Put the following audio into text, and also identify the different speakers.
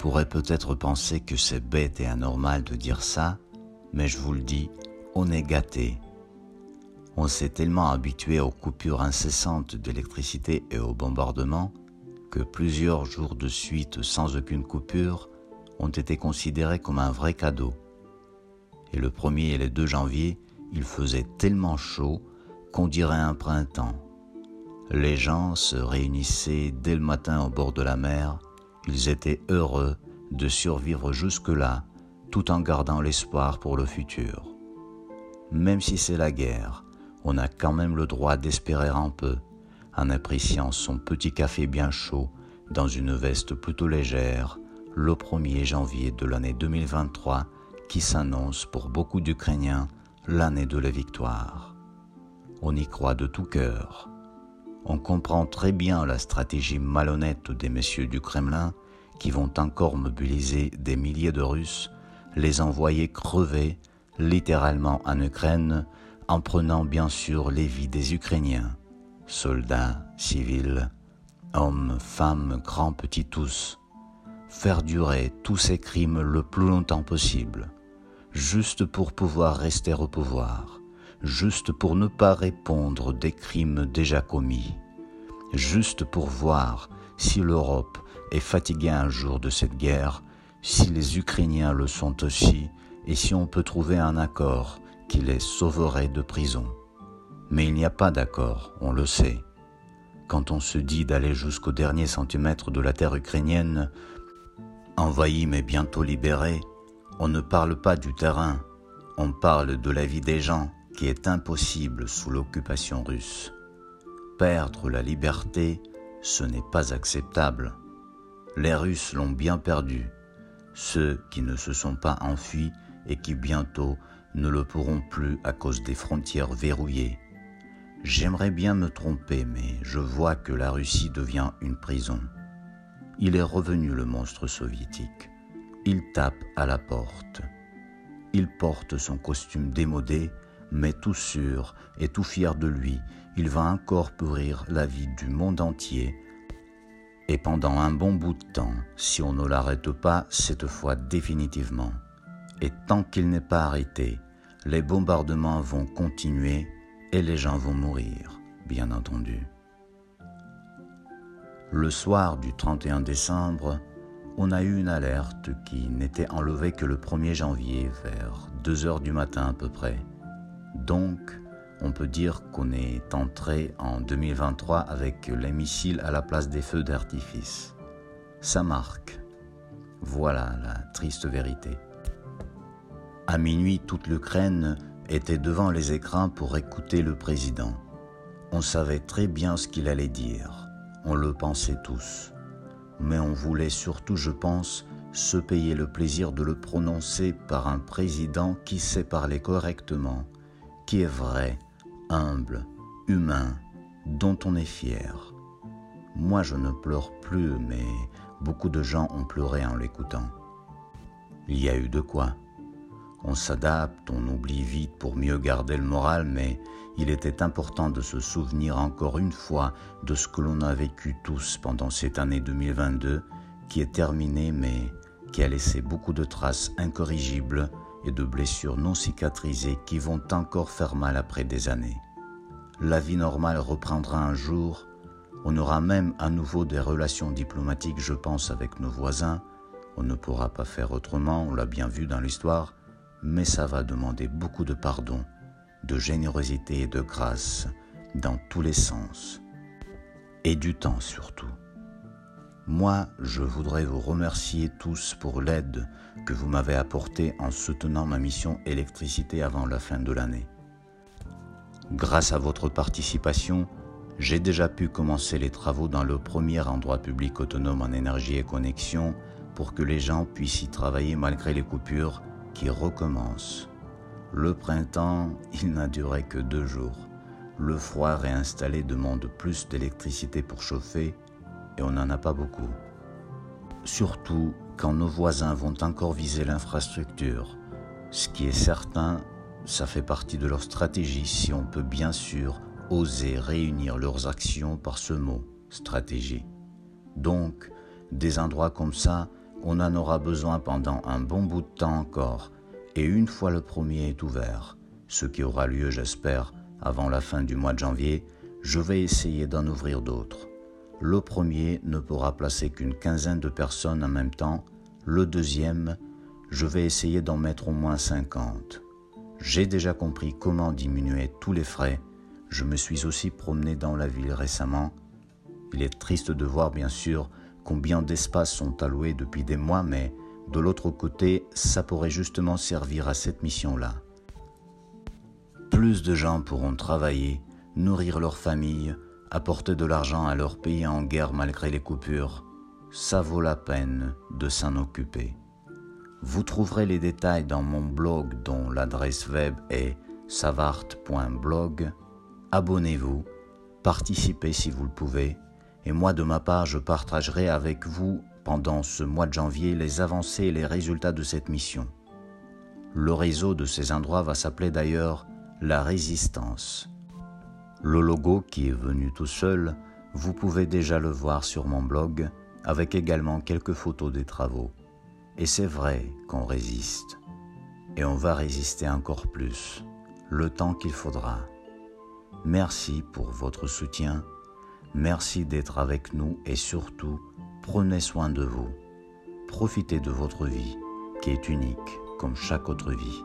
Speaker 1: On pourrait peut-être penser que c'est bête et anormal de dire ça, mais je vous le dis, on est gâté. On s'est tellement habitué aux coupures incessantes d'électricité et aux bombardements que plusieurs jours de suite sans aucune coupure ont été considérés comme un vrai cadeau. Et le 1er et le 2 janvier, il faisait tellement chaud qu'on dirait un printemps. Les gens se réunissaient dès le matin au bord de la mer, ils étaient heureux de survivre jusque-là tout en gardant l'espoir pour le futur. Même si c'est la guerre, on a quand même le droit d'espérer un peu, en appréciant son petit café bien chaud dans une veste plutôt légère le 1er janvier de l'année 2023 qui s'annonce pour beaucoup d'Ukrainiens l'année de la victoire. On y croit de tout cœur. On comprend très bien la stratégie malhonnête des messieurs du Kremlin qui vont encore mobiliser des milliers de Russes, les envoyer crever littéralement en Ukraine en prenant bien sûr les vies des Ukrainiens, soldats, civils, hommes, femmes, grands, petits tous, faire durer tous ces crimes le plus longtemps possible, juste pour pouvoir rester au pouvoir, juste pour ne pas répondre des crimes déjà commis, juste pour voir si l'Europe est fatiguée un jour de cette guerre, si les Ukrainiens le sont aussi, et si on peut trouver un accord qui les sauverait de prison. Mais il n'y a pas d'accord, on le sait. Quand on se dit d'aller jusqu'au dernier centimètre de la terre ukrainienne, envahie mais bientôt libérée, on ne parle pas du terrain, on parle de la vie des gens qui est impossible sous l'occupation russe. Perdre la liberté, ce n'est pas acceptable. Les Russes l'ont bien perdu. Ceux qui ne se sont pas enfuis et qui bientôt ne le pourront plus à cause des frontières verrouillées. J'aimerais bien me tromper, mais je vois que la Russie devient une prison. Il est revenu le monstre soviétique. Il tape à la porte. Il porte son costume démodé, mais tout sûr et tout fier de lui, il va encore pourrir la vie du monde entier. Et pendant un bon bout de temps, si on ne l'arrête pas cette fois définitivement. Et tant qu'il n'est pas arrêté, les bombardements vont continuer et les gens vont mourir, bien entendu. Le soir du 31 décembre, on a eu une alerte qui n'était enlevée que le 1er janvier vers 2 heures du matin à peu près. Donc, on peut dire qu'on est entré en 2023 avec les missiles à la place des feux d'artifice. Ça marque. Voilà la triste vérité. À minuit, toute l'Ukraine était devant les écrans pour écouter le président. On savait très bien ce qu'il allait dire, on le pensait tous. Mais on voulait surtout, je pense, se payer le plaisir de le prononcer par un président qui sait parler correctement, est vrai, humble, humain, dont on est fier. Moi je ne pleure plus, mais beaucoup de gens ont pleuré en l'écoutant. Il y a eu de quoi. On s'adapte, on oublie vite pour mieux garder le moral, mais il était important de se souvenir encore une fois de ce que l'on a vécu tous pendant cette année 2022 qui est terminée mais qui a laissé beaucoup de traces incorrigibles et de blessures non cicatrisées qui vont encore faire mal après des années. La vie normale reprendra un jour, on aura même à nouveau des relations diplomatiques, je pense, avec nos voisins, on ne pourra pas faire autrement, on l'a bien vu dans l'histoire, mais ça va demander beaucoup de pardon, de générosité et de grâce dans tous les sens, et du temps surtout. Moi, je voudrais vous remercier tous pour l'aide que vous m'avez apportée en soutenant ma mission électricité avant la fin de l'année. Grâce à votre participation, j'ai déjà pu commencer les travaux dans le premier endroit public autonome en énergie et connexion pour que les gens puissent y travailler malgré les coupures qui recommence. Le printemps, il n'a duré que deux jours. Le froid réinstallé demande plus d'électricité pour chauffer on n'en a pas beaucoup. Surtout quand nos voisins vont encore viser l'infrastructure. Ce qui est certain, ça fait partie de leur stratégie si on peut bien sûr oser réunir leurs actions par ce mot, stratégie. Donc, des endroits comme ça, On en aura besoin pendant un bon bout de temps encore, et une fois le premier est ouvert, ce qui aura lieu j'espère avant la fin du mois de janvier, je vais essayer d'en ouvrir d'autres. Le premier ne pourra placer qu'une quinzaine de personnes en même temps, le deuxième, je vais essayer d'en mettre au moins 50. J'ai déjà compris comment diminuer tous les frais. Je me suis aussi promené dans la ville récemment. Il est triste de voir bien sûr combien d'espaces sont alloués depuis des mois, mais de l'autre côté, ça pourrait justement servir à cette mission-là. Plus de gens pourront travailler, nourrir leur famille, apporter de l'argent à leur pays en guerre malgré les coupures. Ça vaut la peine de s'en occuper. Vous trouverez les détails dans mon blog dont l'adresse web est savart.blog. Abonnez-vous, participez si vous le pouvez, et moi de ma part je partagerai avec vous pendant ce mois de janvier les avancées et les résultats de cette mission. Le réseau de ces endroits va s'appeler d'ailleurs la résistance. Le logo qui est venu tout seul, vous pouvez déjà le voir sur mon blog, avec également quelques photos des travaux. Et c'est vrai qu'on résiste. Et on va résister encore plus, le temps qu'il faudra. Merci pour votre soutien, merci d'être avec nous et surtout, prenez soin de vous. Profitez de votre vie, qui est unique comme chaque autre vie.